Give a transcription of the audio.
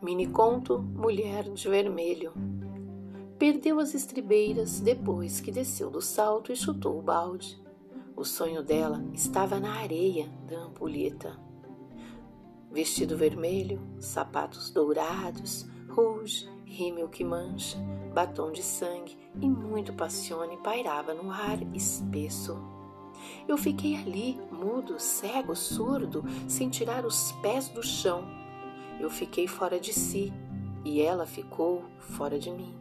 Miniconto Mulher de Vermelho. Perdeu as estribeiras depois que desceu do salto e chutou o balde. O sonho dela estava na areia da ampulheta. Vestido vermelho, sapatos dourados, rouge, rímel que mancha, batom de sangue e muito passione pairava no ar espesso. Eu fiquei ali, mudo, cego, surdo, sem tirar os pés do chão eu fiquei fora de si e ela ficou fora de mim.